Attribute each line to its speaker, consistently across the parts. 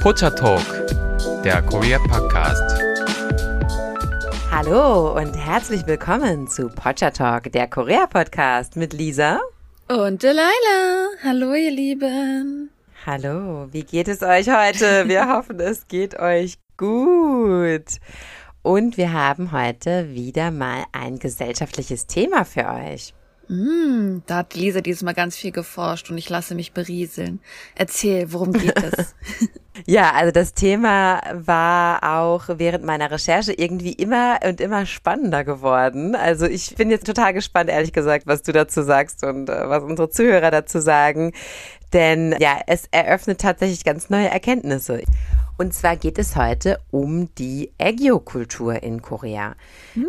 Speaker 1: Pocha Talk, der Korea Podcast.
Speaker 2: Hallo und herzlich willkommen zu Pocha Talk, der Korea Podcast mit Lisa
Speaker 3: und Delilah. Hallo, ihr Lieben.
Speaker 2: Hallo, wie geht es euch heute? Wir hoffen, es geht euch gut. Und wir haben heute wieder mal ein gesellschaftliches Thema für euch.
Speaker 3: Mm, da hat Lisa dieses Mal ganz viel geforscht und ich lasse mich berieseln. Erzähl, worum geht es?
Speaker 2: ja, also das Thema war auch während meiner Recherche irgendwie immer und immer spannender geworden. Also ich bin jetzt total gespannt, ehrlich gesagt, was du dazu sagst und äh, was unsere Zuhörer dazu sagen. Denn ja, es eröffnet tatsächlich ganz neue Erkenntnisse. Und zwar geht es heute um die Aegyo-Kultur in Korea.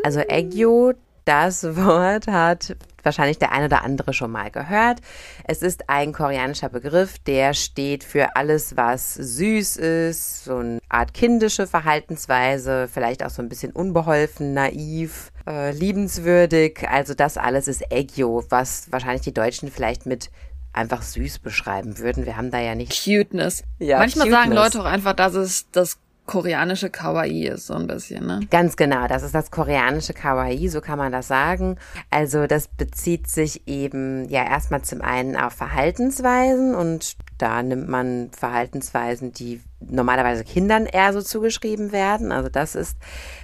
Speaker 2: Also Aegyo, das Wort hat wahrscheinlich der ein oder andere schon mal gehört. Es ist ein koreanischer Begriff, der steht für alles, was süß ist, so eine Art kindische Verhaltensweise, vielleicht auch so ein bisschen unbeholfen, naiv, äh, liebenswürdig. Also das alles ist Aegyo, was wahrscheinlich die Deutschen vielleicht mit einfach süß beschreiben würden. Wir haben da ja nicht.
Speaker 3: Cuteness. Ja, Manchmal Cuteness. sagen Leute auch einfach, dass es das koreanische Kawaii ist, so ein bisschen, ne?
Speaker 2: Ganz genau, das ist das koreanische Kawaii, so kann man das sagen. Also das bezieht sich eben ja erstmal zum einen auf Verhaltensweisen und da nimmt man Verhaltensweisen, die normalerweise Kindern eher so zugeschrieben werden. Also das ist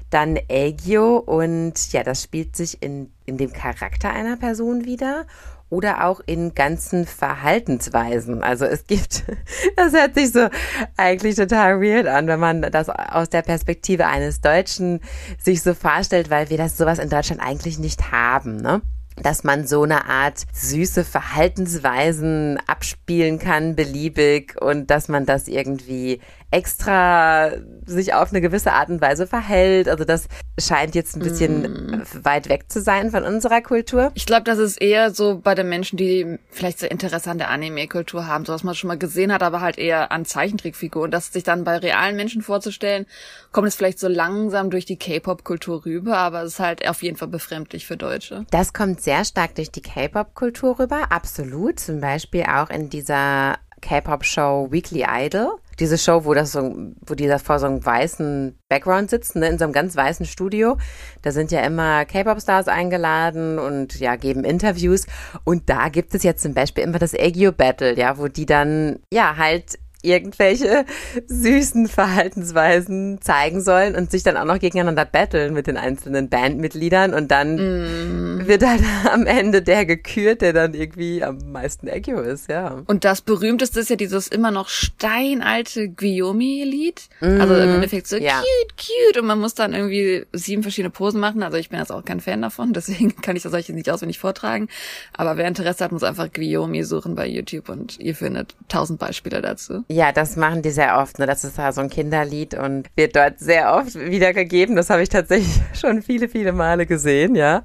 Speaker 2: dann Aegyo und ja, das spielt sich in, in dem Charakter einer Person wieder oder auch in ganzen Verhaltensweisen. Also es gibt, das hört sich so eigentlich total weird an, wenn man das aus der Perspektive eines Deutschen sich so vorstellt, weil wir das sowas in Deutschland eigentlich nicht haben, ne? dass man so eine Art süße Verhaltensweisen abspielen kann, beliebig und dass man das irgendwie extra sich auf eine gewisse Art und Weise verhält. Also das scheint jetzt ein bisschen mm. weit weg zu sein von unserer Kultur.
Speaker 3: Ich glaube, das ist eher so bei den Menschen, die vielleicht so Interesse an der Anime-Kultur haben, so was man schon mal gesehen hat, aber halt eher an Zeichentrickfiguren. Das sich dann bei realen Menschen vorzustellen, kommt es vielleicht so langsam durch die K-Pop-Kultur rüber, aber es ist halt auf jeden Fall befremdlich für Deutsche.
Speaker 2: Das kommt sehr stark durch die K-Pop-Kultur rüber, absolut. Zum Beispiel auch in dieser K-Pop-Show Weekly Idol. Diese Show, wo das so, wo die da vor so einem weißen Background sitzen, ne, in so einem ganz weißen Studio. Da sind ja immer K-Pop-Stars eingeladen und ja, geben Interviews. Und da gibt es jetzt zum Beispiel immer das Aegyo Battle, ja, wo die dann ja halt irgendwelche süßen Verhaltensweisen zeigen sollen und sich dann auch noch gegeneinander battlen mit den einzelnen Bandmitgliedern und dann mm. wird halt am Ende der gekürt, der dann irgendwie am meisten Echo ist, ja.
Speaker 3: Und das berühmteste ist ja dieses immer noch steinalte Guillaume-Lied. Mm. Also im Endeffekt so ja. cute, cute und man muss dann irgendwie sieben verschiedene Posen machen. Also ich bin jetzt auch kein Fan davon, deswegen kann ich das euch nicht auswendig vortragen. Aber wer Interesse hat, muss einfach Guillaume suchen bei YouTube und ihr findet tausend Beispiele dazu.
Speaker 2: Ja, das machen die sehr oft. Ne? Das ist da so ein Kinderlied und wird dort sehr oft wiedergegeben. Das habe ich tatsächlich schon viele, viele Male gesehen, ja.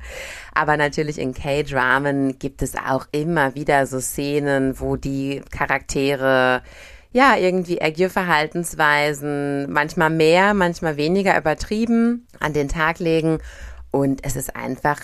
Speaker 2: Aber natürlich in K-Dramen gibt es auch immer wieder so Szenen, wo die Charaktere ja, irgendwie ägge Verhaltensweisen, manchmal mehr, manchmal weniger übertrieben an den Tag legen. Und es ist einfach,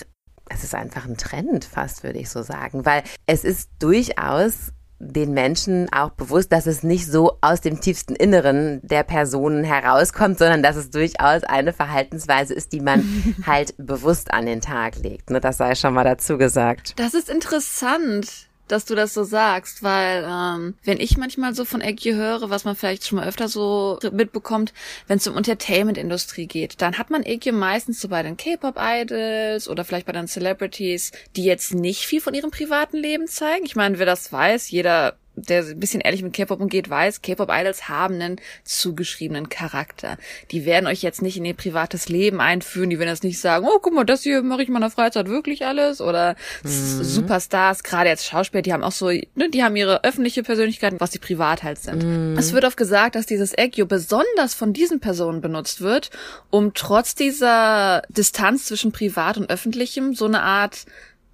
Speaker 2: es ist einfach ein Trend fast, würde ich so sagen, weil es ist durchaus den Menschen auch bewusst, dass es nicht so aus dem tiefsten Inneren der Personen herauskommt, sondern dass es durchaus eine Verhaltensweise ist, die man halt bewusst an den Tag legt. Ne, das sei schon mal dazu gesagt.
Speaker 3: Das ist interessant dass du das so sagst, weil ähm, wenn ich manchmal so von Eggy höre, was man vielleicht schon mal öfter so mitbekommt, wenn es um Entertainment-Industrie geht, dann hat man Eggy meistens so bei den K-Pop-Idols oder vielleicht bei den Celebrities, die jetzt nicht viel von ihrem privaten Leben zeigen. Ich meine, wer das weiß, jeder der ein bisschen ehrlich mit K-Pop umgeht, weiß, K-Pop-Idols haben einen zugeschriebenen Charakter. Die werden euch jetzt nicht in ihr privates Leben einführen, die werden jetzt nicht sagen, oh, guck mal, das hier mache ich in meiner Freizeit wirklich alles. Oder mhm. Superstars, gerade jetzt Schauspieler, die haben auch so, ne, die haben ihre öffentliche Persönlichkeit, was sie privat halt sind. Mhm. Es wird oft gesagt, dass dieses Eggio besonders von diesen Personen benutzt wird, um trotz dieser Distanz zwischen privat und öffentlichem so eine Art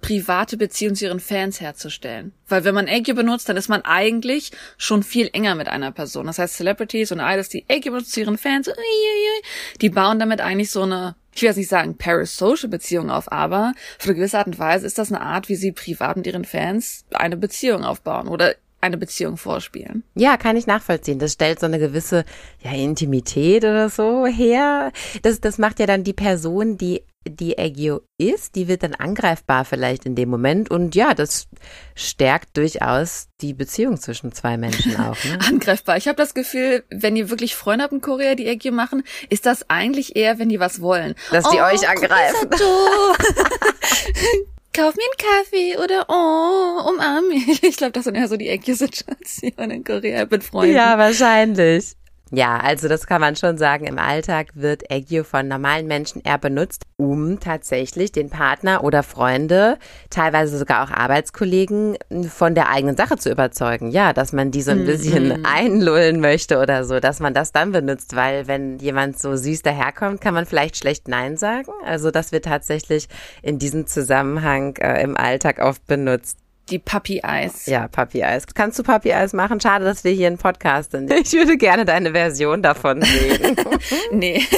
Speaker 3: private Beziehung zu ihren Fans herzustellen. Weil wenn man Agio benutzt, dann ist man eigentlich schon viel enger mit einer Person. Das heißt, Celebrities und Idols, die Agio benutzen zu ihren Fans, die bauen damit eigentlich so eine, ich will jetzt nicht sagen parasocial Beziehung auf, aber für eine gewisse Art und Weise ist das eine Art, wie sie privat mit ihren Fans eine Beziehung aufbauen oder eine Beziehung vorspielen.
Speaker 2: Ja, kann ich nachvollziehen. Das stellt so eine gewisse ja, Intimität oder so her. Das, das macht ja dann die Person, die die Aegyo ist, die wird dann angreifbar vielleicht in dem Moment. Und ja, das stärkt durchaus die Beziehung zwischen zwei Menschen auch. Ne?
Speaker 3: angreifbar. Ich habe das Gefühl, wenn ihr wirklich Freunde habt in Korea, die Aegyo machen, ist das eigentlich eher, wenn die was wollen.
Speaker 2: Dass die oh, euch angreifen.
Speaker 3: kauf mir einen Kaffee oder oh, umarm mich. Ich glaube, das sind eher so die Ägyptien-Situationen in Korea mit Freunden.
Speaker 2: Ja, wahrscheinlich. Ja, also das kann man schon sagen. Im Alltag wird Aegyo von normalen Menschen eher benutzt, um tatsächlich den Partner oder Freunde, teilweise sogar auch Arbeitskollegen, von der eigenen Sache zu überzeugen. Ja, dass man die so ein bisschen -hmm. einlullen möchte oder so, dass man das dann benutzt, weil wenn jemand so süß daherkommt, kann man vielleicht schlecht Nein sagen. Also das wird tatsächlich in diesem Zusammenhang äh, im Alltag oft benutzt.
Speaker 3: Die Puppy Eyes.
Speaker 2: Ja, Puppy Eyes. Kannst du Puppy Eyes machen? Schade, dass wir hier einen Podcast sind. Ich würde gerne deine Version davon sehen.
Speaker 3: nee.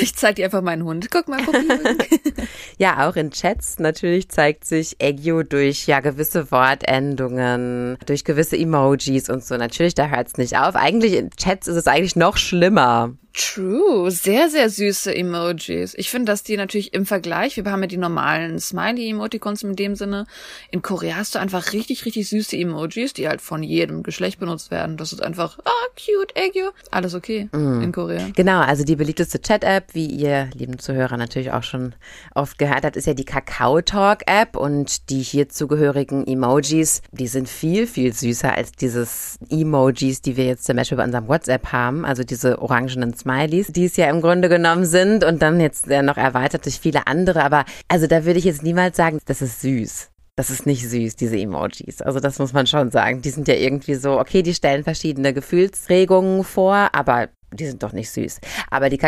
Speaker 3: Ich zeig dir einfach meinen Hund. Guck mal, Puppy.
Speaker 2: ja, auch in Chats natürlich zeigt sich Eggio durch ja gewisse Wortendungen, durch gewisse Emojis und so. Natürlich, da hört's nicht auf. Eigentlich in Chats ist es eigentlich noch schlimmer.
Speaker 3: True, sehr, sehr süße Emojis. Ich finde, dass die natürlich im Vergleich, wir haben ja die normalen Smiley-Emoticons in dem Sinne. In Korea hast du einfach richtig, richtig süße Emojis, die halt von jedem Geschlecht benutzt werden. Das ist einfach, ah, cute, Eggio. Alles okay mm. in Korea.
Speaker 2: Genau, also die beliebteste Chat-App, wie ihr, lieben Zuhörer, natürlich auch schon oft gehört habt, ist ja die Kakao Talk-App und die hier zugehörigen Emojis, die sind viel, viel süßer als dieses Emojis, die wir jetzt zum Beispiel bei unserem WhatsApp haben, also diese orangenen Smileys, die es ja im Grunde genommen sind und dann jetzt noch erweitert durch viele andere. Aber also da würde ich jetzt niemals sagen, das ist süß. Das ist nicht süß, diese Emojis. Also das muss man schon sagen. Die sind ja irgendwie so, okay, die stellen verschiedene Gefühlsregungen vor, aber die sind doch nicht süß. Aber die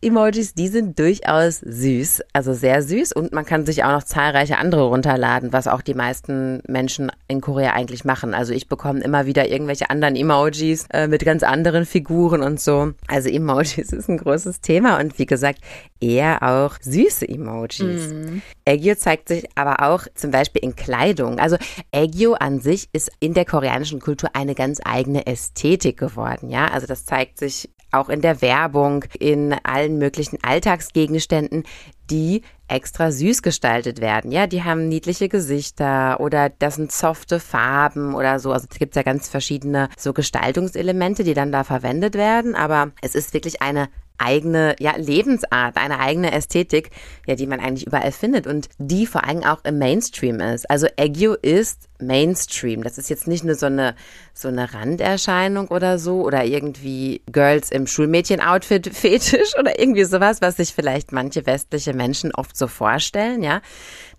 Speaker 2: Kakao-Emojis, die sind durchaus süß, also sehr süß und man kann sich auch noch zahlreiche andere runterladen, was auch die meisten Menschen in Korea eigentlich machen. Also ich bekomme immer wieder irgendwelche anderen Emojis äh, mit ganz anderen Figuren und so. Also Emojis ist ein großes Thema und wie gesagt, eher auch süße Emojis. Mm. Aegyo zeigt sich aber auch zum Beispiel in Kleidung. Also Aegyo an sich ist in der koreanischen Kultur eine ganz eigene Ästhetik geworden, ja. Also das zeigt sich auch in der Werbung, in allen möglichen Alltagsgegenständen, die extra süß gestaltet werden. Ja, die haben niedliche Gesichter oder das sind softe Farben oder so. Also es gibt ja ganz verschiedene so Gestaltungselemente, die dann da verwendet werden. Aber es ist wirklich eine eigene ja, Lebensart, eine eigene Ästhetik, ja, die man eigentlich überall findet und die vor allem auch im Mainstream ist. Also Aegyo ist Mainstream. Das ist jetzt nicht nur so eine, so eine Randerscheinung oder so oder irgendwie Girls im Schulmädchen-Outfit fetisch oder irgendwie sowas, was sich vielleicht manche westliche Menschen oft so vorstellen, ja,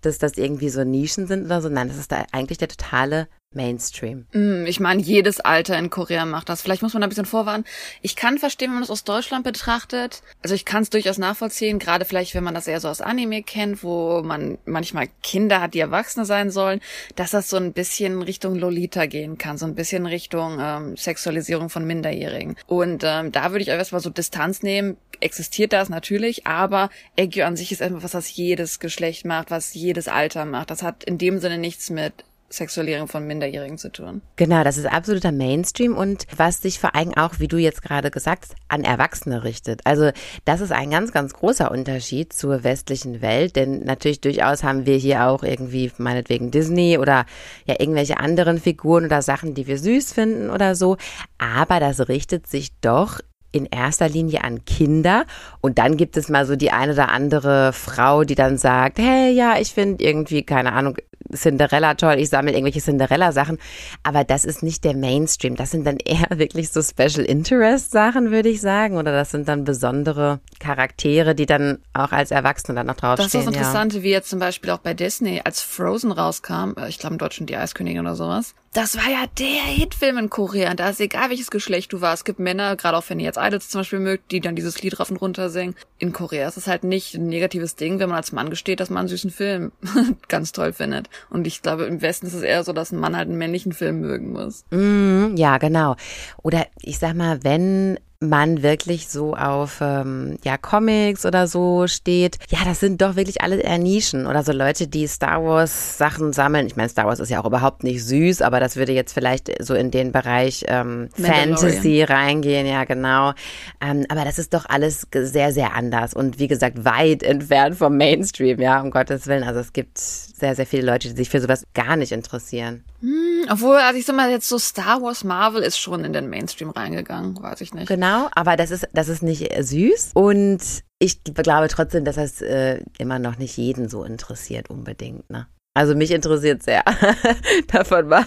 Speaker 2: dass das irgendwie so Nischen sind oder so. Nein, das ist da eigentlich der totale Mainstream.
Speaker 3: Mm, ich meine, jedes Alter in Korea macht das. Vielleicht muss man da ein bisschen vorwarnen. Ich kann verstehen, wenn man das aus Deutschland betrachtet. Also ich kann es durchaus nachvollziehen, gerade vielleicht, wenn man das eher so aus Anime kennt, wo man manchmal Kinder hat, die Erwachsene sein sollen, dass das so ein bisschen Richtung Lolita gehen kann, so ein bisschen Richtung ähm, Sexualisierung von Minderjährigen. Und ähm, da würde ich erstmal so Distanz nehmen. Existiert das natürlich, aber Aegyo an sich ist etwas, was jedes Geschlecht macht, was jedes Alter macht. Das hat in dem Sinne nichts mit Sexualierung von Minderjährigen zu tun.
Speaker 2: Genau, das ist absoluter Mainstream und was sich vor allem auch, wie du jetzt gerade gesagt hast, an Erwachsene richtet. Also das ist ein ganz, ganz großer Unterschied zur westlichen Welt, denn natürlich durchaus haben wir hier auch irgendwie meinetwegen Disney oder ja irgendwelche anderen Figuren oder Sachen, die wir süß finden oder so, aber das richtet sich doch in erster Linie an Kinder und dann gibt es mal so die eine oder andere Frau, die dann sagt, hey, ja, ich finde irgendwie, keine Ahnung, Cinderella toll, ich sammle irgendwelche Cinderella-Sachen, aber das ist nicht der Mainstream. Das sind dann eher wirklich so Special Interest-Sachen, würde ich sagen, oder das sind dann besondere Charaktere, die dann auch als Erwachsene dann noch draufstehen.
Speaker 3: Das ist das Interessante, ja. wie jetzt zum Beispiel auch bei Disney, als Frozen rauskam, äh, ich glaube im Deutschen die Eiskönigin oder sowas, das war ja der Hitfilm in Korea. Und da ist egal, welches Geschlecht du warst. Es gibt Männer, gerade auch wenn ihr jetzt Idols zum Beispiel mögt, die dann dieses Lied rauf und runter singen. In Korea ist es halt nicht ein negatives Ding, wenn man als Mann gesteht, dass man einen süßen Film ganz toll findet. Und ich glaube, im Westen ist es eher so, dass ein Mann halt einen männlichen Film mögen muss.
Speaker 2: Mm, ja, genau. Oder ich sag mal, wenn man wirklich so auf ähm, ja Comics oder so steht, ja, das sind doch wirklich alle eher Nischen oder so Leute, die Star Wars Sachen sammeln. Ich meine, Star Wars ist ja auch überhaupt nicht süß, aber das würde jetzt vielleicht so in den Bereich ähm, Fantasy reingehen, ja genau. Ähm, aber das ist doch alles sehr, sehr anders und wie gesagt weit entfernt vom Mainstream, ja, um Gottes Willen. Also es gibt sehr, sehr viele Leute, die sich für sowas gar nicht interessieren.
Speaker 3: Hm, obwohl, also ich sag mal, jetzt so Star Wars Marvel ist schon in den Mainstream reingegangen, weiß ich nicht.
Speaker 2: Genau, aber das ist, das ist nicht süß und ich glaube trotzdem, dass das äh, immer noch nicht jeden so interessiert unbedingt, ne? Also mich interessiert sehr. davon mal,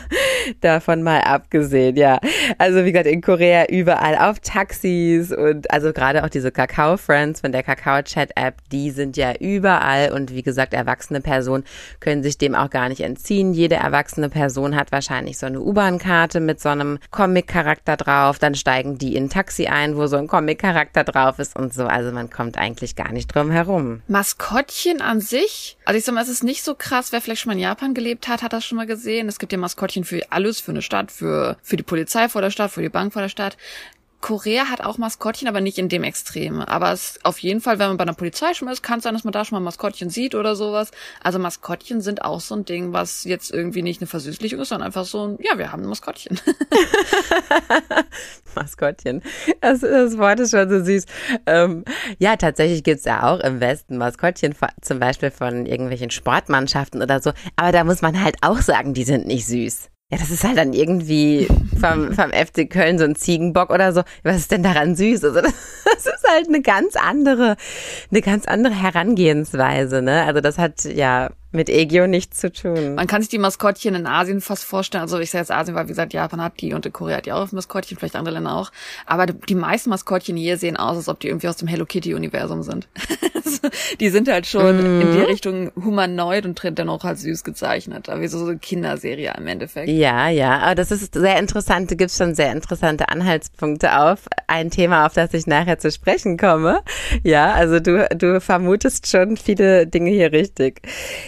Speaker 2: davon mal abgesehen, ja. Also wie gesagt, in Korea überall auf Taxis und also gerade auch diese Kakao Friends von der Kakao Chat App, die sind ja überall und wie gesagt, erwachsene Personen können sich dem auch gar nicht entziehen. Jede erwachsene Person hat wahrscheinlich so eine U-Bahn-Karte mit so einem Comic-Charakter drauf. Dann steigen die in ein Taxi ein, wo so ein Comic-Charakter drauf ist und so. Also man kommt eigentlich gar nicht drum herum.
Speaker 3: Maskottchen an sich? Also ich sag mal, es ist nicht so krass, wer vielleicht schon mal in Japan gelebt hat, hat das schon mal gesehen. Es gibt ja Maskottchen für alles, für eine Stadt, für, für die Polizei vor der Stadt, für die Bank vor der Stadt. Korea hat auch Maskottchen, aber nicht in dem Extrem. Aber es auf jeden Fall, wenn man bei einer Polizei schon ist, kann es sein, dass man da schon mal Maskottchen sieht oder sowas. Also Maskottchen sind auch so ein Ding, was jetzt irgendwie nicht eine Versüßlichung ist, sondern einfach so ein, ja, wir haben ein Maskottchen.
Speaker 2: Maskottchen. Das, das Wort ist schon so süß. Ähm, ja, tatsächlich gibt's ja auch im Westen Maskottchen, zum Beispiel von irgendwelchen Sportmannschaften oder so. Aber da muss man halt auch sagen, die sind nicht süß. Ja, das ist halt dann irgendwie vom, vom FC Köln so ein Ziegenbock oder so. Was ist denn daran süß? Also das, ist halt eine ganz andere, eine ganz andere Herangehensweise, ne? Also das hat ja mit Egio nichts zu tun.
Speaker 3: Man kann sich die Maskottchen in Asien fast vorstellen. Also ich sage jetzt Asien, weil wie gesagt, Japan hat die und Korea hat die auch Maskottchen, vielleicht andere Länder auch. Aber die meisten Maskottchen hier sehen aus, als ob die irgendwie aus dem Hello Kitty Universum sind. die sind halt schon mm. in die Richtung humanoid und dennoch halt süß gezeichnet. Aber wie so eine Kinderserie im Endeffekt.
Speaker 2: Ja, ja. Aber das ist sehr interessant. Du gibst schon sehr interessante Anhaltspunkte auf. Ein Thema, auf das ich nachher zu sprechen komme. Ja, also du, du vermutest schon viele Dinge hier richtig.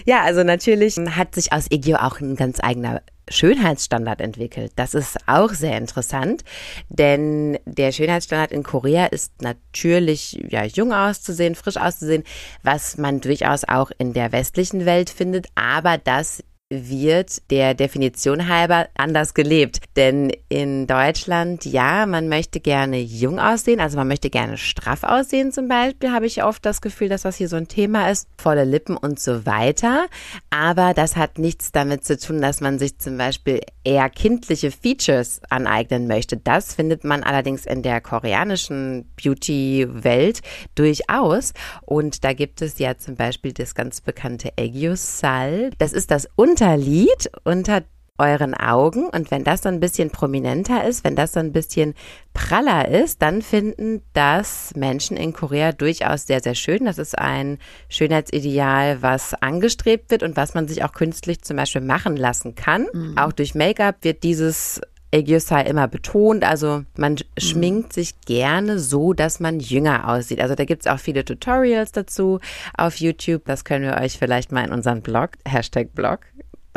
Speaker 2: Ja, ja, also natürlich hat sich aus Egyo auch ein ganz eigener Schönheitsstandard entwickelt. Das ist auch sehr interessant, denn der Schönheitsstandard in Korea ist natürlich ja jung auszusehen, frisch auszusehen, was man durchaus auch in der westlichen Welt findet, aber das wird der Definition halber anders gelebt. Denn in Deutschland, ja, man möchte gerne jung aussehen, also man möchte gerne straff aussehen zum Beispiel, habe ich oft das Gefühl, dass das hier so ein Thema ist, volle Lippen und so weiter. Aber das hat nichts damit zu tun, dass man sich zum Beispiel eher kindliche Features aneignen möchte. Das findet man allerdings in der koreanischen Beauty-Welt durchaus. Und da gibt es ja zum Beispiel das ganz bekannte Aegyo-Sal. Das ist das Unterlied unter euren Augen und wenn das so ein bisschen prominenter ist, wenn das so ein bisschen praller ist, dann finden das Menschen in Korea durchaus sehr, sehr schön. Das ist ein Schönheitsideal, was angestrebt wird und was man sich auch künstlich zum Beispiel machen lassen kann. Mhm. Auch durch Make-up wird dieses Aegyoosai immer betont. Also man mhm. schminkt sich gerne so, dass man jünger aussieht. Also da gibt's auch viele Tutorials dazu auf YouTube. Das können wir euch vielleicht mal in unserem Blog, Hashtag Blog,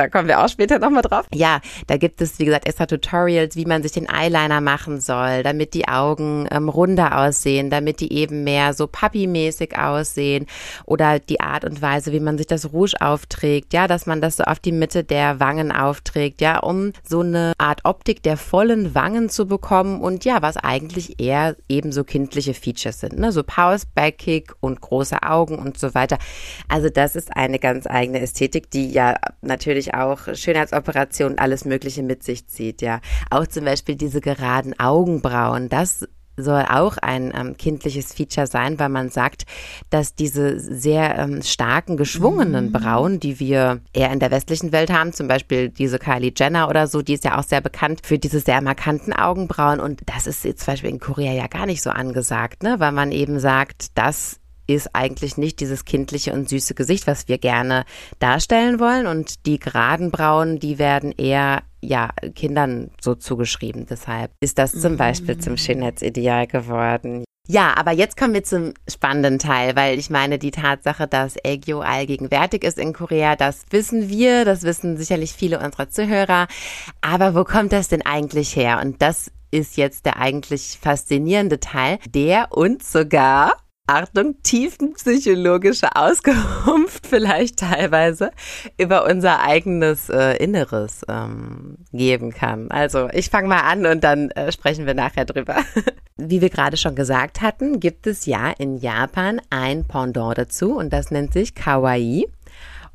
Speaker 2: da kommen wir auch später nochmal drauf. Ja, da gibt es, wie gesagt, extra Tutorials, wie man sich den Eyeliner machen soll, damit die Augen ähm, runder aussehen, damit die eben mehr so Papi-mäßig aussehen oder die Art und Weise, wie man sich das Rouge aufträgt, ja, dass man das so auf die Mitte der Wangen aufträgt, ja, um so eine Art Optik der vollen Wangen zu bekommen und ja, was eigentlich eher eben so kindliche Features sind, ne, so Pause, Backkick und große Augen und so weiter. Also das ist eine ganz eigene Ästhetik, die ja natürlich auch Schönheitsoperationen, alles Mögliche mit sich zieht, ja. Auch zum Beispiel diese geraden Augenbrauen, das soll auch ein ähm, kindliches Feature sein, weil man sagt, dass diese sehr ähm, starken, geschwungenen mhm. Brauen, die wir eher in der westlichen Welt haben, zum Beispiel diese Kylie Jenner oder so, die ist ja auch sehr bekannt für diese sehr markanten Augenbrauen und das ist jetzt zum Beispiel in Korea ja gar nicht so angesagt, ne, weil man eben sagt, das ist eigentlich nicht dieses kindliche und süße Gesicht, was wir gerne darstellen wollen. Und die geraden Brauen, die werden eher ja, Kindern so zugeschrieben. Deshalb ist das zum Beispiel zum mm. Schönheitsideal geworden. Ja, aber jetzt kommen wir zum spannenden Teil, weil ich meine, die Tatsache, dass Aegyo allgegenwärtig ist in Korea, das wissen wir, das wissen sicherlich viele unserer Zuhörer. Aber wo kommt das denn eigentlich her? Und das ist jetzt der eigentlich faszinierende Teil, der uns sogar Achtung, tiefenpsychologische Auskunft vielleicht teilweise über unser eigenes äh, Inneres ähm, geben kann. Also ich fange mal an und dann äh, sprechen wir nachher drüber. Wie wir gerade schon gesagt hatten, gibt es ja in Japan ein Pendant dazu und das nennt sich Kawaii.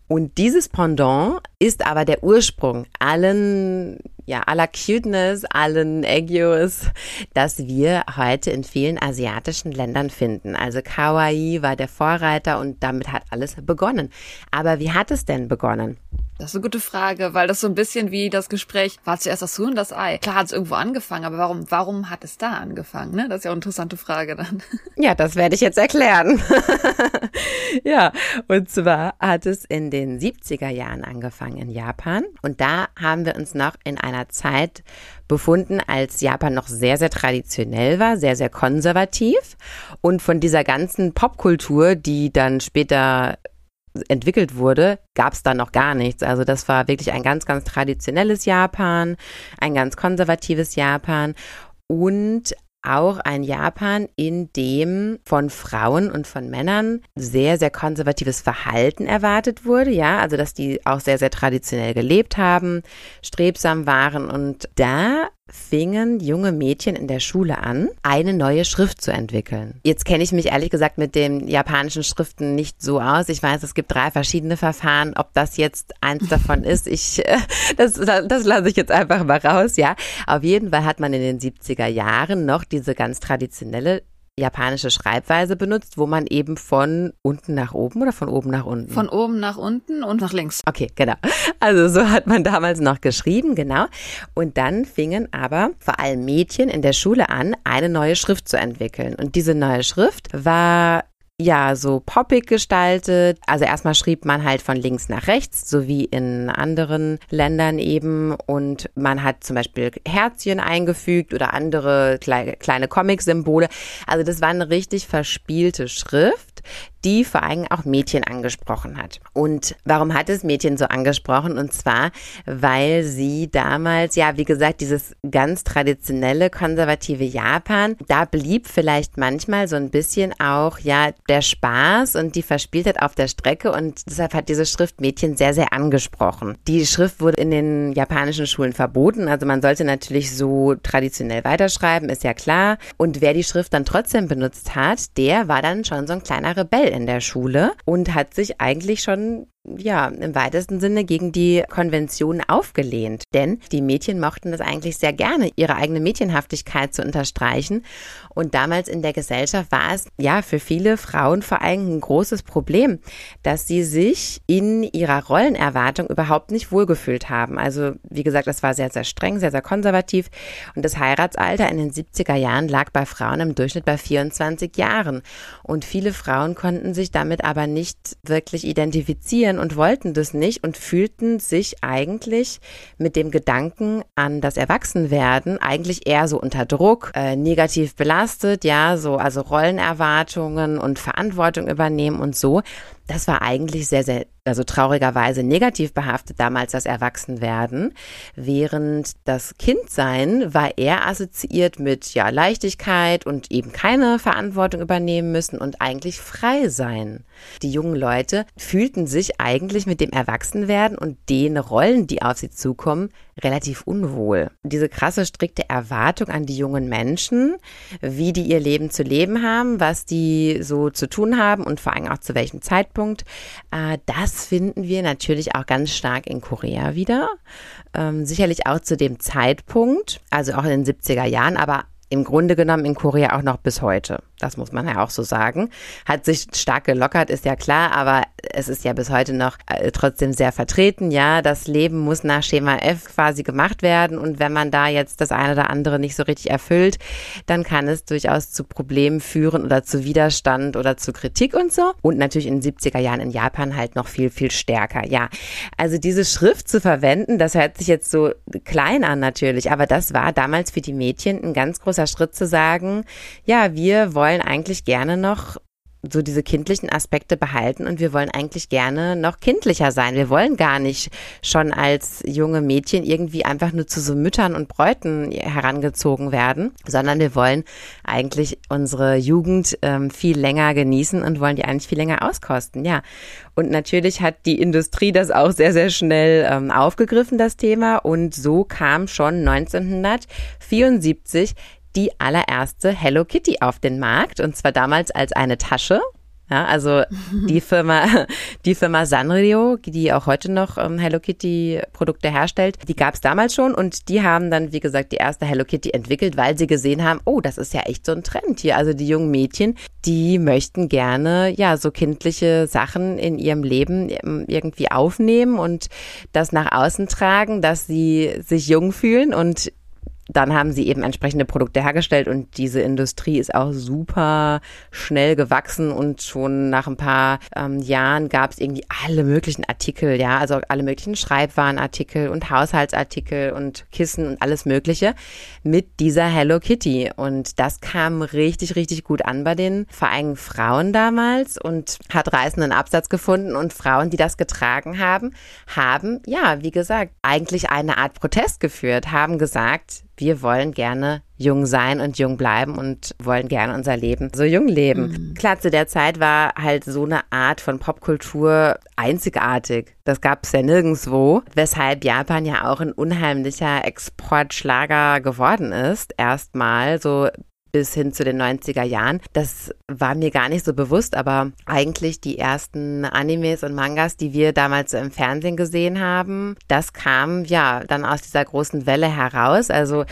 Speaker 2: Und dieses Pendant ist aber der Ursprung allen, ja, aller Cuteness, allen Eggios, das wir heute in vielen asiatischen Ländern finden. Also Kawaii war der Vorreiter und damit hat alles begonnen. Aber wie hat es denn begonnen?
Speaker 3: Das ist eine gute Frage, weil das so ein bisschen wie das Gespräch, war zuerst das Huhn das Ei? Klar hat es irgendwo angefangen, aber warum, warum hat es da angefangen? Ne? Das ist ja eine interessante Frage dann.
Speaker 2: Ja, das werde ich jetzt erklären. ja, und zwar hat es in den 70er Jahren angefangen in Japan. Und da haben wir uns noch in einer Zeit befunden, als Japan noch sehr, sehr traditionell war, sehr, sehr konservativ. Und von dieser ganzen Popkultur, die dann später entwickelt wurde, gab es da noch gar nichts. Also das war wirklich ein ganz, ganz traditionelles Japan, ein ganz konservatives Japan und auch ein Japan, in dem von Frauen und von Männern sehr, sehr konservatives Verhalten erwartet wurde. Ja, also dass die auch sehr, sehr traditionell gelebt haben, strebsam waren. Und da fingen junge Mädchen in der Schule an, eine neue Schrift zu entwickeln. Jetzt kenne ich mich ehrlich gesagt mit den japanischen Schriften nicht so aus. Ich weiß, es gibt drei verschiedene Verfahren. Ob das jetzt eins davon ist, ich, das, das lasse ich jetzt einfach mal raus, ja. Auf jeden Fall hat man in den 70er Jahren noch diese ganz traditionelle japanische Schreibweise benutzt, wo man eben von unten nach oben oder von oben nach unten?
Speaker 3: Von oben nach unten und nach links.
Speaker 2: Okay, genau. Also so hat man damals noch geschrieben, genau. Und dann fingen aber vor allem Mädchen in der Schule an, eine neue Schrift zu entwickeln. Und diese neue Schrift war ja, so poppig gestaltet. Also erstmal schrieb man halt von links nach rechts, so wie in anderen Ländern eben. Und man hat zum Beispiel Herzchen eingefügt oder andere kleine, Comic-Symbole. Also das war eine richtig verspielte Schrift, die vor allem auch Mädchen angesprochen hat. Und warum hat es Mädchen so angesprochen? Und zwar, weil sie damals, ja, wie gesagt, dieses ganz traditionelle, konservative Japan, da blieb vielleicht manchmal so ein bisschen auch, ja, der Spaß und die Verspieltheit auf der Strecke und deshalb hat diese Schrift Mädchen sehr, sehr angesprochen. Die Schrift wurde in den japanischen Schulen verboten, also man sollte natürlich so traditionell weiterschreiben, ist ja klar. Und wer die Schrift dann trotzdem benutzt hat, der war dann schon so ein kleiner Rebell in der Schule und hat sich eigentlich schon ja, im weitesten Sinne gegen die Konvention aufgelehnt. Denn die Mädchen mochten das eigentlich sehr gerne, ihre eigene Mädchenhaftigkeit zu unterstreichen. Und damals in der Gesellschaft war es ja für viele Frauen vor allem ein großes Problem, dass sie sich in ihrer Rollenerwartung überhaupt nicht wohlgefühlt haben. Also, wie gesagt, das war sehr, sehr streng, sehr, sehr konservativ. Und das Heiratsalter in den 70er Jahren lag bei Frauen im Durchschnitt bei 24 Jahren. Und viele Frauen konnten sich damit aber nicht wirklich identifizieren können und wollten das nicht und fühlten sich eigentlich mit dem Gedanken an das Erwachsenwerden eigentlich eher so unter Druck, äh, negativ belastet, ja, so also Rollenerwartungen und Verantwortung übernehmen und so. Das war eigentlich sehr, sehr, also traurigerweise negativ behaftet damals das Erwachsenwerden, während das Kindsein war eher assoziiert mit ja Leichtigkeit und eben keine Verantwortung übernehmen müssen und eigentlich frei sein. Die jungen Leute fühlten sich eigentlich mit dem Erwachsenwerden und den Rollen, die auf sie zukommen, relativ unwohl. Diese krasse, strikte Erwartung an die jungen Menschen, wie die ihr Leben zu leben haben, was die so zu tun haben und vor allem auch zu welchem Zeitpunkt, äh, das finden wir natürlich auch ganz stark in Korea wieder. Ähm, sicherlich auch zu dem Zeitpunkt, also auch in den 70er Jahren, aber im Grunde genommen in Korea auch noch bis heute. Das muss man ja auch so sagen. Hat sich stark gelockert, ist ja klar, aber es ist ja bis heute noch äh, trotzdem sehr vertreten. Ja, das Leben muss nach Schema F quasi gemacht werden. Und wenn man da jetzt das eine oder andere nicht so richtig erfüllt, dann kann es durchaus zu Problemen führen oder zu Widerstand oder zu Kritik und so. Und natürlich in den 70er Jahren in Japan halt noch viel, viel stärker. Ja, also diese Schrift zu verwenden, das hört sich jetzt so klein an natürlich, aber das war damals für die Mädchen ein ganz großer Schritt zu sagen, ja, wir wollen eigentlich gerne noch so diese kindlichen Aspekte behalten und wir wollen eigentlich gerne noch kindlicher sein. Wir wollen gar nicht schon als junge Mädchen irgendwie einfach nur zu so Müttern und Bräuten herangezogen werden, sondern wir wollen eigentlich unsere Jugend ähm, viel länger genießen und wollen die eigentlich viel länger auskosten, ja. Und natürlich hat die Industrie das auch sehr, sehr schnell ähm, aufgegriffen, das Thema. Und so kam schon 1974 die allererste Hello Kitty auf den Markt. Und zwar damals als eine Tasche. Ja, also die Firma, die Firma Sanrio, die auch heute noch ähm, Hello Kitty Produkte herstellt, die gab es damals schon und die haben dann, wie gesagt, die erste Hello Kitty entwickelt, weil sie gesehen haben, oh, das ist ja echt so ein Trend hier. Also die jungen Mädchen, die möchten gerne ja so kindliche Sachen in ihrem Leben ähm, irgendwie aufnehmen und das nach außen tragen, dass sie sich jung fühlen und dann haben sie eben entsprechende Produkte hergestellt und diese Industrie ist auch super schnell gewachsen und schon nach ein paar ähm, Jahren gab es irgendwie alle möglichen Artikel, ja, also alle möglichen Schreibwarenartikel und Haushaltsartikel und Kissen und alles Mögliche mit dieser Hello Kitty. Und das kam richtig, richtig gut an bei den Vereinigten Frauen damals und hat reißenden Absatz gefunden. Und Frauen, die das getragen haben, haben, ja, wie gesagt, eigentlich eine Art Protest geführt, haben gesagt, wir wollen gerne jung sein und jung bleiben und wollen gerne unser Leben so jung leben. Mhm. Klar, zu der Zeit war halt so eine Art von Popkultur einzigartig. Das gab es ja nirgendwo, weshalb Japan ja auch ein unheimlicher Exportschlager geworden ist. Erstmal so bis hin zu den 90er Jahren. Das war mir gar nicht so bewusst, aber eigentlich die ersten Animes und Mangas, die wir damals im Fernsehen gesehen haben, das kam ja dann aus dieser großen Welle heraus. Also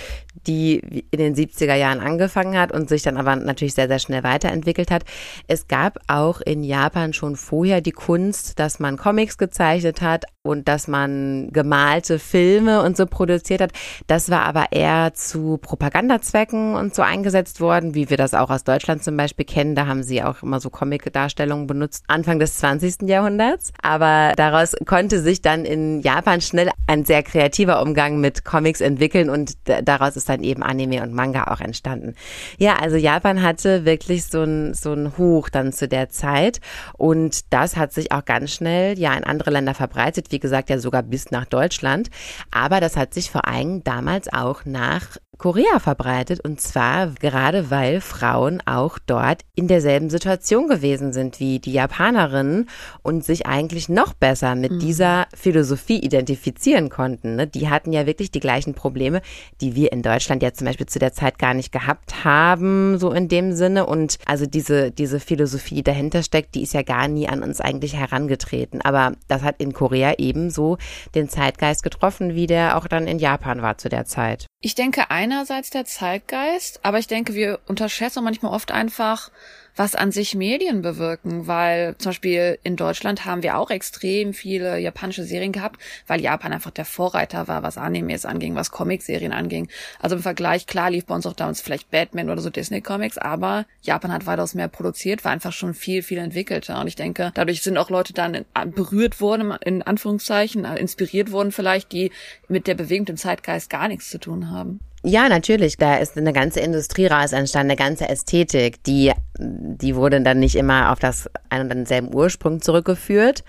Speaker 2: die in den 70er Jahren angefangen hat und sich dann aber natürlich sehr, sehr schnell weiterentwickelt hat. Es gab auch in Japan schon vorher die Kunst, dass man Comics gezeichnet hat und dass man gemalte Filme und so produziert hat. Das war aber eher zu Propagandazwecken und so eingesetzt worden, wie wir das auch aus Deutschland zum Beispiel kennen. Da haben sie auch immer so Comic-Darstellungen benutzt, Anfang des 20. Jahrhunderts. Aber daraus konnte sich dann in Japan schnell ein sehr kreativer Umgang mit Comics entwickeln und daraus ist dann eben Anime und Manga auch entstanden. Ja, also Japan hatte wirklich so ein, so ein Hoch dann zu der Zeit und das hat sich auch ganz schnell ja in andere Länder verbreitet, wie gesagt ja sogar bis nach Deutschland, aber das hat sich vor allem damals auch nach Korea verbreitet und zwar gerade weil Frauen auch dort in derselben Situation gewesen sind wie die Japanerinnen und sich eigentlich noch besser mit mhm. dieser Philosophie identifizieren konnten. Ne? Die hatten ja wirklich die gleichen Probleme, die wir in Deutschland ja zum Beispiel zu der Zeit gar nicht gehabt haben, so in dem Sinne. Und also diese, diese Philosophie, die dahinter steckt, die ist ja gar nie an uns eigentlich herangetreten. Aber das hat in Korea ebenso den Zeitgeist getroffen, wie der auch dann in Japan war zu der Zeit.
Speaker 3: Ich denke einerseits der Zeitgeist, aber ich denke, wir unterschätzen manchmal oft einfach, was an sich Medien bewirken, weil zum Beispiel in Deutschland haben wir auch extrem viele japanische Serien gehabt, weil Japan einfach der Vorreiter war, was Animes anging, was Comicserien anging. Also im Vergleich, klar lief bei uns auch damals vielleicht Batman oder so Disney-Comics, aber Japan hat weitaus mehr produziert, war einfach schon viel, viel entwickelter. Und ich denke, dadurch sind auch Leute dann berührt worden, in Anführungszeichen, inspiriert worden vielleicht, die mit der Bewegung dem Zeitgeist gar nichts zu tun haben.
Speaker 2: Ja, natürlich. Da ist eine ganze Industrie raus entstanden, eine ganze Ästhetik, die, die wurde dann nicht immer auf das ein und denselben Ursprung zurückgeführt,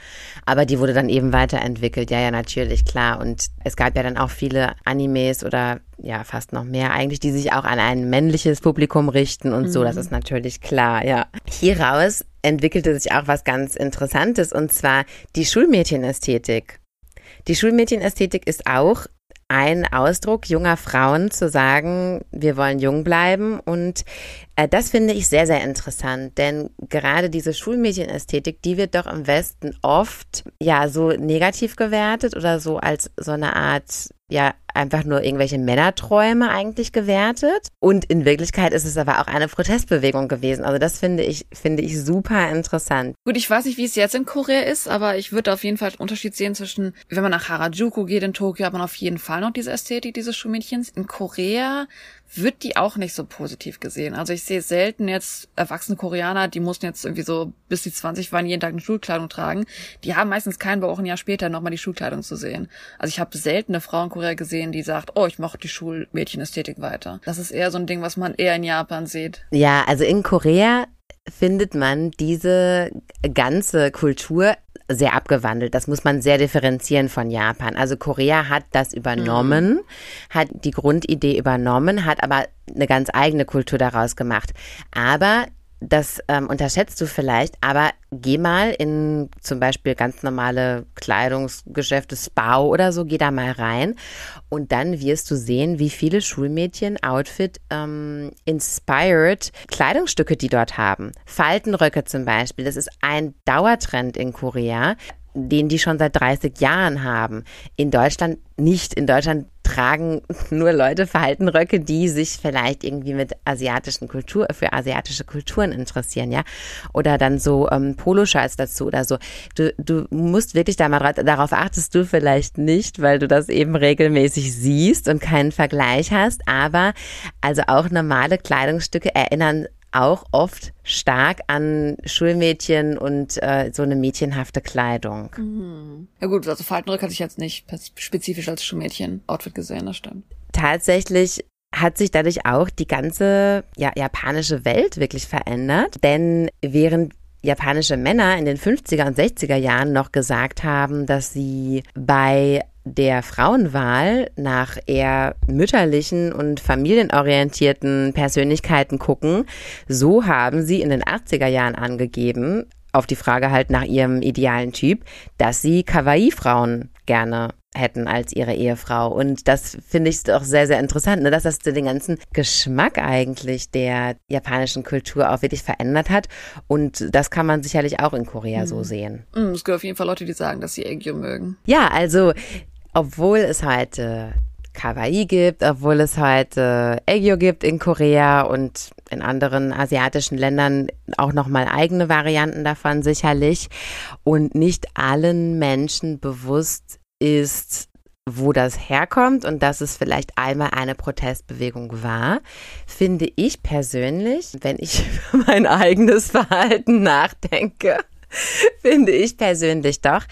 Speaker 2: aber die wurde dann eben weiterentwickelt. Ja, ja, natürlich, klar. Und es gab ja dann auch viele Animes oder ja, fast noch mehr eigentlich, die sich auch an ein männliches Publikum richten und mhm. so. Das mhm. ist natürlich klar, ja. Hieraus entwickelte sich auch was ganz Interessantes und zwar die Schulmädchenästhetik. Die Schulmädchenästhetik ist auch ein Ausdruck junger Frauen zu sagen, wir wollen jung bleiben. Und äh, das finde ich sehr, sehr interessant, denn gerade diese Schulmädchenästhetik, die wird doch im Westen oft ja so negativ gewertet oder so als so eine Art ja einfach nur irgendwelche Männerträume eigentlich gewertet. Und in Wirklichkeit ist es aber auch eine Protestbewegung gewesen. Also das finde ich, finde ich super interessant.
Speaker 3: Gut, ich weiß nicht, wie es jetzt in Korea ist, aber ich würde auf jeden Fall einen Unterschied sehen zwischen, wenn man nach Harajuku geht in Tokio, hat man auf jeden Fall noch diese Ästhetik dieses Schulmädchens. In Korea wird die auch nicht so positiv gesehen. Also ich sehe selten jetzt erwachsene Koreaner, die mussten jetzt irgendwie so bis sie 20 waren jeden Tag eine Schulkleidung tragen. Die haben meistens keinen auch ein Jahr später nochmal die Schulkleidung zu sehen. Also ich habe selten eine Frau in Korea gesehen, die sagt, oh, ich mache die Schulmädchenästhetik weiter. Das ist eher so ein Ding, was man eher in Japan sieht.
Speaker 2: Ja, also in Korea findet man diese ganze Kultur sehr abgewandelt. Das muss man sehr differenzieren von Japan. Also Korea hat das übernommen, mhm. hat die Grundidee übernommen, hat aber eine ganz eigene Kultur daraus gemacht. Aber das ähm, unterschätzt du vielleicht, aber geh mal in zum Beispiel ganz normale Kleidungsgeschäfte, Spa oder so, geh da mal rein und dann wirst du sehen, wie viele Schulmädchen Outfit ähm, inspired Kleidungsstücke die dort haben. Faltenröcke zum Beispiel, das ist ein Dauertrend in Korea den die schon seit 30 Jahren haben. In Deutschland nicht. In Deutschland tragen nur Leute Verhaltenröcke, die sich vielleicht irgendwie mit asiatischen Kultur, für asiatische Kulturen interessieren, ja. Oder dann so ähm, Poloshirts dazu oder so. Du, du musst wirklich da mal darauf achtest du vielleicht nicht, weil du das eben regelmäßig siehst und keinen Vergleich hast. Aber also auch normale Kleidungsstücke erinnern auch oft stark an Schulmädchen und äh, so eine mädchenhafte Kleidung.
Speaker 3: Mhm. Ja gut, also Faltenrück hatte ich jetzt nicht spezifisch als Schulmädchen-Outfit gesehen, das stimmt.
Speaker 2: Tatsächlich hat sich dadurch auch die ganze ja, japanische Welt wirklich verändert. Denn während japanische Männer in den 50er und 60er Jahren noch gesagt haben, dass sie bei der Frauenwahl nach eher mütterlichen und familienorientierten Persönlichkeiten gucken, so haben sie in den 80er Jahren angegeben, auf die Frage halt nach ihrem idealen Typ, dass sie Kawaii-Frauen gerne hätten als ihre Ehefrau. Und das finde ich doch sehr, sehr interessant, ne? dass das den ganzen Geschmack eigentlich der japanischen Kultur auch wirklich verändert hat. Und das kann man sicherlich auch in Korea mhm. so sehen.
Speaker 3: Mhm, es gibt auf jeden Fall Leute, die sagen, dass sie Egyo mögen.
Speaker 2: Ja, also obwohl es heute Kawaii gibt, obwohl es heute Egyo gibt in Korea und in anderen asiatischen Ländern auch nochmal eigene Varianten davon sicherlich. Und nicht allen Menschen bewusst ist, wo das herkommt und dass es vielleicht einmal eine Protestbewegung war, finde ich persönlich, wenn ich über mein eigenes Verhalten nachdenke, finde ich persönlich doch,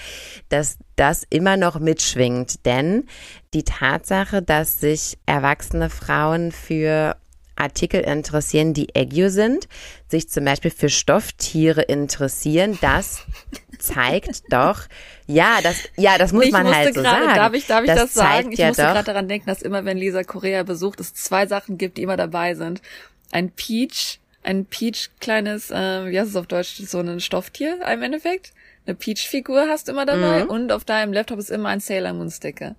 Speaker 2: dass das immer noch mitschwingt. Denn die Tatsache, dass sich erwachsene Frauen für Artikel interessieren, die Egio sind, sich zum Beispiel für Stofftiere interessieren, das zeigt doch, ja, das, ja, das muss ich man halt so grade, sagen.
Speaker 3: Darf ich, darf ich das, das sagen? Ich ja musste gerade daran denken, dass immer, wenn Lisa Korea besucht, es zwei Sachen gibt, die immer dabei sind. Ein Peach ein Peach kleines, äh, wie heißt es auf Deutsch, so ein Stofftier im Endeffekt. Eine Peach-Figur hast du immer dabei mhm. und auf deinem Laptop ist immer ein Sailor Moon Sticker.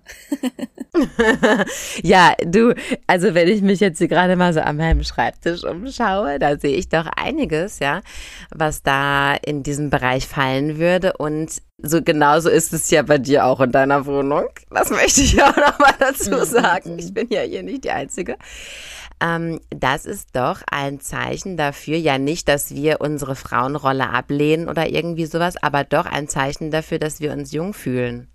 Speaker 2: ja, du, also wenn ich mich jetzt hier gerade mal so an meinem Schreibtisch umschaue, da sehe ich doch einiges, ja, was da in diesem Bereich fallen würde und so genauso ist es ja bei dir auch in deiner Wohnung. Das möchte ich auch nochmal dazu mhm. sagen. Ich bin ja hier nicht die Einzige ähm, das ist doch ein Zeichen dafür, ja nicht, dass wir unsere Frauenrolle ablehnen oder irgendwie sowas, aber doch ein Zeichen dafür, dass wir uns jung fühlen.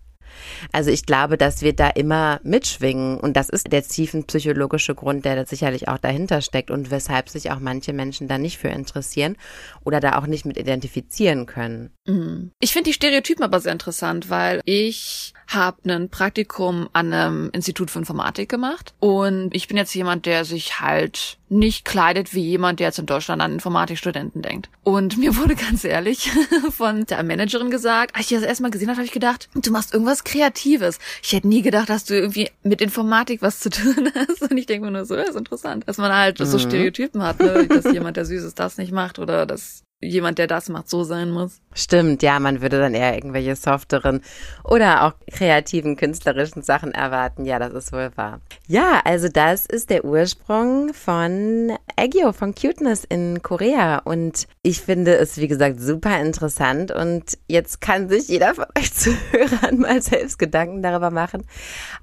Speaker 2: Also ich glaube, dass wir da immer mitschwingen und das ist der tiefenpsychologische Grund, der da sicherlich auch dahinter steckt und weshalb sich auch manche Menschen da nicht für interessieren oder da auch nicht mit identifizieren können.
Speaker 3: Mhm. Ich finde die Stereotypen aber sehr interessant, weil ich habe ein Praktikum an einem Institut für Informatik gemacht und ich bin jetzt jemand, der sich halt nicht kleidet wie jemand, der jetzt in Deutschland an Informatikstudenten denkt. Und mir wurde ganz ehrlich von der Managerin gesagt, als ich das erstmal gesehen habe, habe ich gedacht, du machst irgendwas Kreatives. Ich hätte nie gedacht, dass du irgendwie mit Informatik was zu tun hast. Und ich denke mir nur so, das ist interessant, dass man halt mhm. so Stereotypen hat, ne? dass jemand, der Süßes das nicht macht oder dass jemand, der das macht, so sein muss.
Speaker 2: Stimmt, ja, man würde dann eher irgendwelche softeren oder auch kreativen, künstlerischen Sachen erwarten. Ja, das ist wohl wahr. Ja, also das ist der Ursprung von Aegyo, von Cuteness in Korea. Und ich finde es, wie gesagt, super interessant. Und jetzt kann sich jeder von euch Zuhörern mal selbst Gedanken darüber machen,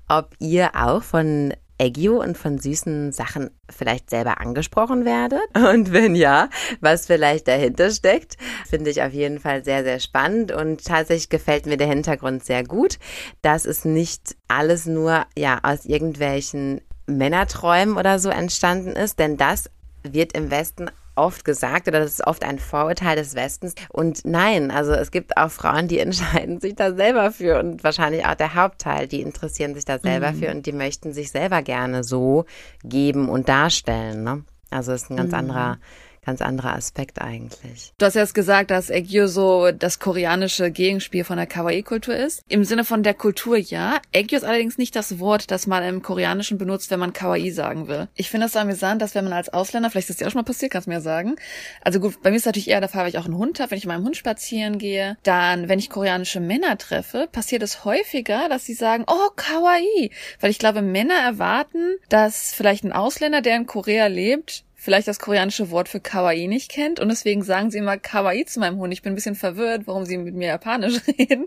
Speaker 2: ob ihr auch von Eggio und von süßen Sachen vielleicht selber angesprochen werdet? Und wenn ja, was vielleicht dahinter steckt, finde ich auf jeden Fall sehr, sehr spannend und tatsächlich gefällt mir der Hintergrund sehr gut, dass es nicht alles nur ja aus irgendwelchen Männerträumen oder so entstanden ist, denn das wird im Westen oft gesagt oder das ist oft ein Vorurteil des Westens. Und nein, also es gibt auch Frauen, die entscheiden sich da selber für und wahrscheinlich auch der Hauptteil, die interessieren sich da selber mhm. für und die möchten sich selber gerne so geben und darstellen. Ne? Also es ist ein ganz mhm. anderer ganz anderer Aspekt eigentlich.
Speaker 3: Du hast ja jetzt gesagt, dass Aegyo so das koreanische Gegenspiel von der Kawaii-Kultur ist. Im Sinne von der Kultur ja. Aegyo ist allerdings nicht das Wort, das man im Koreanischen benutzt, wenn man Kawaii sagen will. Ich finde es so amüsant, dass wenn man als Ausländer, vielleicht ist das ja auch schon mal passiert, kannst du mir sagen. Also gut, bei mir ist natürlich eher der Fall, weil ich auch einen Hund habe, wenn ich mit meinem Hund spazieren gehe. Dann, wenn ich koreanische Männer treffe, passiert es häufiger, dass sie sagen, oh, Kawaii. Weil ich glaube, Männer erwarten, dass vielleicht ein Ausländer, der in Korea lebt, vielleicht das koreanische Wort für Kawaii nicht kennt und deswegen sagen sie immer Kawaii zu meinem Hund. Ich bin ein bisschen verwirrt, warum sie mit mir Japanisch reden.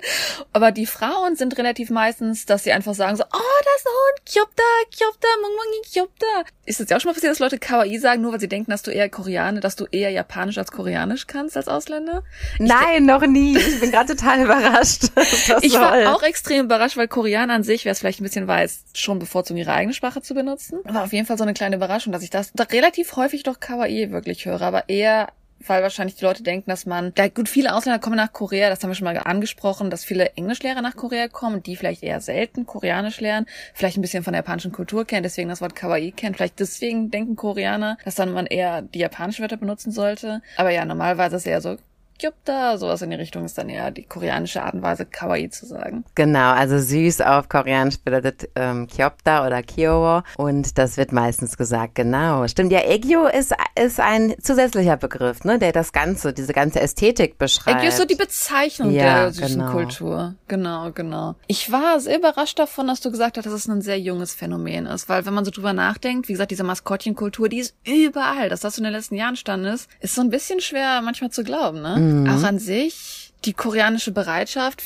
Speaker 3: Aber die Frauen sind relativ meistens, dass sie einfach sagen so, oh, das ist ein Hund, Kyopta, Kyopta, Mungmangi, Kyopta. Ist es ja auch schon mal passiert, dass Leute Kawaii sagen, nur weil sie denken, dass du eher Koreaner, dass du eher Japanisch als Koreanisch kannst als Ausländer?
Speaker 2: Nein, noch nie. Ich bin gerade total überrascht.
Speaker 3: ich war auch extrem überrascht, weil Koreaner an sich, wer es vielleicht ein bisschen weiß, schon bevorzugen, ihre eigene Sprache zu benutzen. War auf jeden Fall so eine kleine Überraschung, dass ich das da relativ häufig häufig doch Kawaii wirklich höre, aber eher weil wahrscheinlich die Leute denken, dass man, da gut, viele Ausländer kommen nach Korea, das haben wir schon mal angesprochen, dass viele Englischlehrer nach Korea kommen, die vielleicht eher selten Koreanisch lernen, vielleicht ein bisschen von der japanischen Kultur kennen, deswegen das Wort Kawaii kennen, vielleicht deswegen denken Koreaner, dass dann man eher die japanischen Wörter benutzen sollte. Aber ja, normalerweise ist es eher so Gyupta, sowas in die Richtung ist dann eher die koreanische Art und Weise, Kawaii zu sagen.
Speaker 2: Genau, also süß auf Koreanisch bedeutet ähm, Kyopta oder Kyowo und das wird meistens gesagt, genau. Stimmt, ja, Egyo ist, ist ein zusätzlicher Begriff, ne, der das Ganze, diese ganze Ästhetik beschreibt.
Speaker 3: Egyo ist so die Bezeichnung ja, der süßen genau. Kultur. Genau, genau. Ich war sehr überrascht davon, dass du gesagt hast, dass es ein sehr junges Phänomen ist, weil wenn man so drüber nachdenkt, wie gesagt, diese Maskottchenkultur, die ist überall, dass das in den letzten Jahren stand ist, ist so ein bisschen schwer manchmal zu glauben, ne? Mhm. Auch an sich die koreanische Bereitschaft,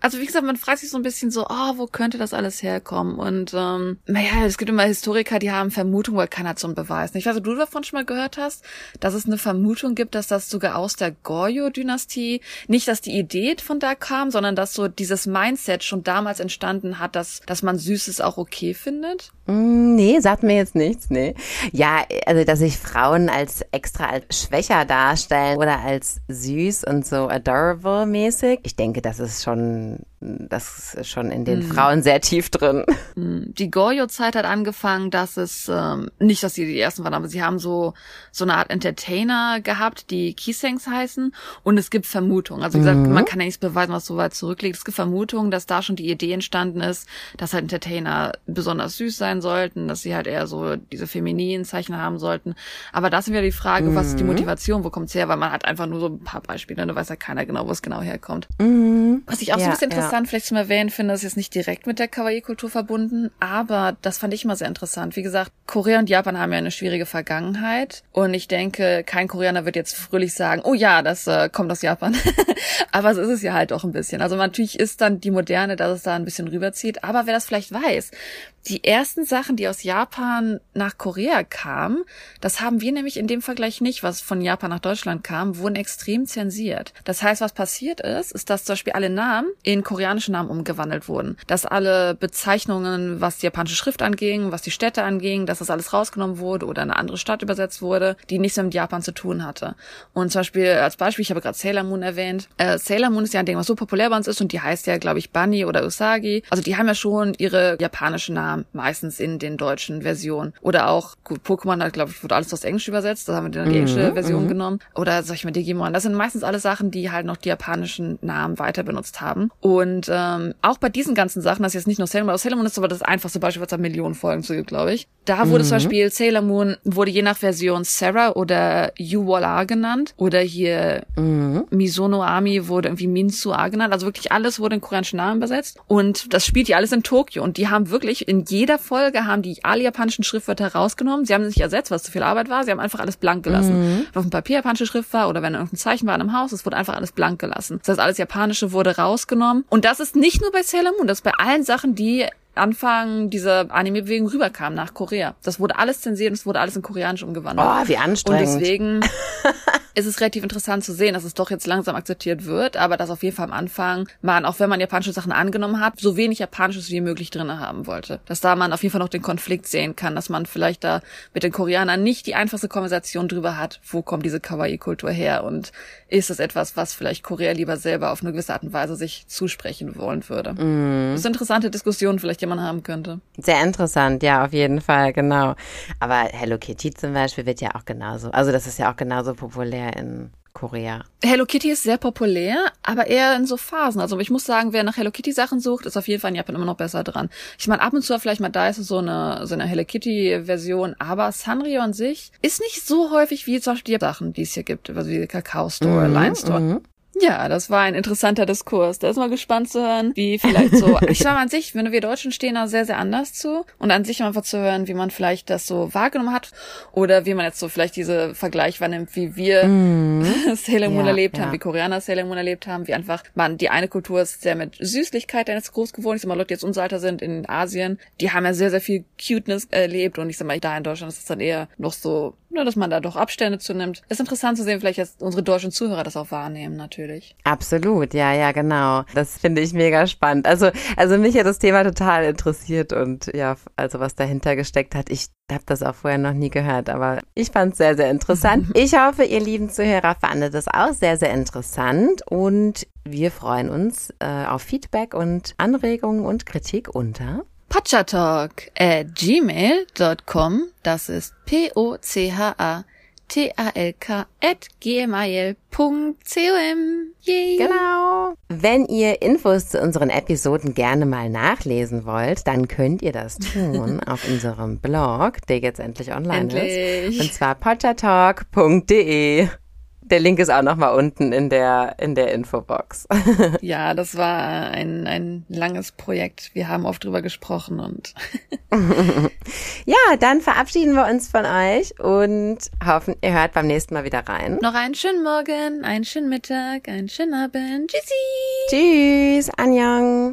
Speaker 3: also wie gesagt, man fragt sich so ein bisschen so, oh, wo könnte das alles herkommen? Und ähm, naja, es gibt immer Historiker, die haben Vermutungen, weil keiner einen Beweis. Ich weiß, ob du davon schon mal gehört hast, dass es eine Vermutung gibt, dass das sogar aus der Goryeo-Dynastie, nicht, dass die Idee von da kam, sondern dass so dieses Mindset schon damals entstanden hat, dass, dass man Süßes auch okay findet.
Speaker 2: Mm, nee, sagt mir jetzt nichts, nee. Ja, also, dass sich Frauen als extra als schwächer darstellen oder als süß und so adorable mäßig Ich denke, das ist schon, das ist schon in den mhm. Frauen sehr tief drin.
Speaker 3: Mhm. Die Goyo-Zeit hat angefangen, dass es, ähm, nicht, dass sie die ersten waren, aber sie haben so, so eine Art Entertainer gehabt, die Kisengs heißen. Und es gibt Vermutungen. Also, wie gesagt, mhm. man kann ja nichts beweisen, was so weit zurückliegt. Es gibt Vermutungen, dass da schon die Idee entstanden ist, dass halt Entertainer besonders süß sein sollten, dass sie halt eher so diese femininen Zeichen haben sollten. Aber das ist wieder die Frage, was ist die mhm. Motivation, wo kommt's her? Weil man hat einfach nur so ein paar Beispiele, da weiß ja keiner genau, wo es genau herkommt. Mhm. Was ich auch ja, so ein bisschen interessant ja. vielleicht zum Erwähnen finde, ist jetzt nicht direkt mit der Kawaii-Kultur verbunden, aber das fand ich immer sehr interessant. Wie gesagt, Korea und Japan haben ja eine schwierige Vergangenheit und ich denke, kein Koreaner wird jetzt fröhlich sagen, oh ja, das äh, kommt aus Japan. aber so ist es ja halt auch ein bisschen. Also natürlich ist dann die Moderne, dass es da ein bisschen rüberzieht, aber wer das vielleicht weiß, die ersten Sachen, die aus Japan nach Korea kamen, das haben wir nämlich in dem Vergleich nicht, was von Japan nach Deutschland kam, wurden extrem zensiert. Das heißt, was passiert ist, ist, dass zum Beispiel alle Namen in koreanische Namen umgewandelt wurden. Dass alle Bezeichnungen, was die japanische Schrift anging, was die Städte anging, dass das alles rausgenommen wurde oder eine andere Stadt übersetzt wurde, die nichts mit Japan zu tun hatte. Und zum Beispiel als Beispiel, ich habe gerade Sailor Moon erwähnt. Äh, Sailor Moon ist ja ein Ding, was so populär bei uns ist und die heißt ja, glaube ich, Bunny oder Usagi. Also die haben ja schon ihre japanischen Namen, meistens in den deutschen Versionen. Oder auch, gut, Pokémon hat, glaube ich, wurde alles aus Englisch übersetzt, da haben wir dann die englische mhm, Version mhm. genommen. Oder sag ich mal Digimon. Das sind meistens alles Sachen, die halt noch die japanischen Namen weiter benutzt haben. Und ähm, auch bei diesen ganzen Sachen, das ist jetzt nicht nur Sailor Moon, Sailor Moon ist aber das einfachste Beispiel, was da Millionen Folgen zu gibt, glaube ich. Da wurde mhm. zum Beispiel Sailor Moon, wurde je nach Version Sarah oder Yuwala genannt. Oder hier mhm. Misono Ami wurde irgendwie Minsua genannt. Also wirklich alles wurde in koreanischen Namen übersetzt. Und das spielt ja alles in Tokio. Und die haben wirklich in jeder Folge haben die alle japanischen Schriftwörter rausgenommen. Sie haben sich ersetzt, was zu viel Arbeit war. Sie haben einfach alles blank gelassen. Mhm. Wenn auf dem Papier japanische Schrift war oder wenn irgendein Zeichen war in einem Haus, es wurde einfach alles blank gelassen. Das heißt, alles Japanische wurde rausgenommen. Und das ist nicht nur bei Sailor Moon, das ist bei allen Sachen, die Anfang dieser Anime-Bewegung rüberkam nach Korea. Das wurde alles zensiert und es wurde alles in Koreanisch umgewandelt.
Speaker 2: Oh, wie anstrengend.
Speaker 3: Und deswegen ist es relativ interessant zu sehen, dass es doch jetzt langsam akzeptiert wird, aber dass auf jeden Fall am Anfang man, auch wenn man japanische Sachen angenommen hat, so wenig Japanisches wie möglich drinne haben wollte. Dass da man auf jeden Fall noch den Konflikt sehen kann, dass man vielleicht da mit den Koreanern nicht die einfachste Konversation drüber hat, wo kommt diese Kawaii-Kultur her und ist es etwas, was vielleicht Korea lieber selber auf eine gewisse Art und Weise sich zusprechen wollen würde. Mm. Das ist eine interessante Diskussion vielleicht, die man haben könnte.
Speaker 2: Sehr interessant, ja, auf jeden Fall, genau. Aber Hello Kitty zum Beispiel wird ja auch genauso, also das ist ja auch genauso populär in Korea.
Speaker 3: Hello Kitty ist sehr populär, aber eher in so Phasen. Also ich muss sagen, wer nach Hello Kitty Sachen sucht, ist auf jeden Fall in Japan immer noch besser dran. Ich meine, ab und zu vielleicht mal da ist so eine, so eine Hello Kitty Version, aber Sanrio an sich ist nicht so häufig wie zum Beispiel die Sachen, die es hier gibt, also wie Kakao Store, mhm, Line Store. Mhm. Ja, das war ein interessanter Diskurs. Da ist mal gespannt zu hören, wie vielleicht so. ich sag mal an sich, wenn wir Deutschen stehen da sehr, sehr anders zu. Und an sich einfach zu hören, wie man vielleicht das so wahrgenommen hat. Oder wie man jetzt so vielleicht diese Vergleich wahrnimmt, wie wir mm. Sailor Moon ja, erlebt ja. haben, wie Koreaner Sailor Moon erlebt haben, wie einfach man, die eine Kultur ist sehr mit Süßlichkeit jetzt groß geworden. Ich sag mal, Leute, die jetzt unser Alter sind in Asien, die haben ja sehr, sehr viel Cuteness erlebt. Und ich sag mal, da in Deutschland ist es dann eher noch so nur, dass man da doch Abstände zunimmt. Ist interessant zu sehen, vielleicht, dass unsere deutschen Zuhörer das auch wahrnehmen, natürlich.
Speaker 2: Absolut, ja, ja, genau. Das finde ich mega spannend. Also, also mich hat das Thema total interessiert und ja, also was dahinter gesteckt hat. Ich habe das auch vorher noch nie gehört, aber ich fand es sehr, sehr interessant. Ich hoffe, ihr lieben Zuhörer fandet das auch sehr, sehr interessant und wir freuen uns äh, auf Feedback und Anregungen und Kritik unter
Speaker 3: Pachatalk at gmail.com. Das ist P-O-C-H-A. T-A-L-K at gmail.com.
Speaker 2: Yay. Genau. Wenn ihr Infos zu unseren Episoden gerne mal nachlesen wollt, dann könnt ihr das tun auf unserem Blog, der jetzt endlich online endlich. ist. Und zwar pottertalk.de. Der Link ist auch nochmal unten in der, in der Infobox.
Speaker 3: ja, das war ein, ein langes Projekt. Wir haben oft drüber gesprochen und.
Speaker 2: ja, dann verabschieden wir uns von euch und hoffen, ihr hört beim nächsten Mal wieder rein.
Speaker 3: Noch einen schönen Morgen, einen schönen Mittag, einen schönen Abend. Tschüssi!
Speaker 2: Tschüss, Anjang!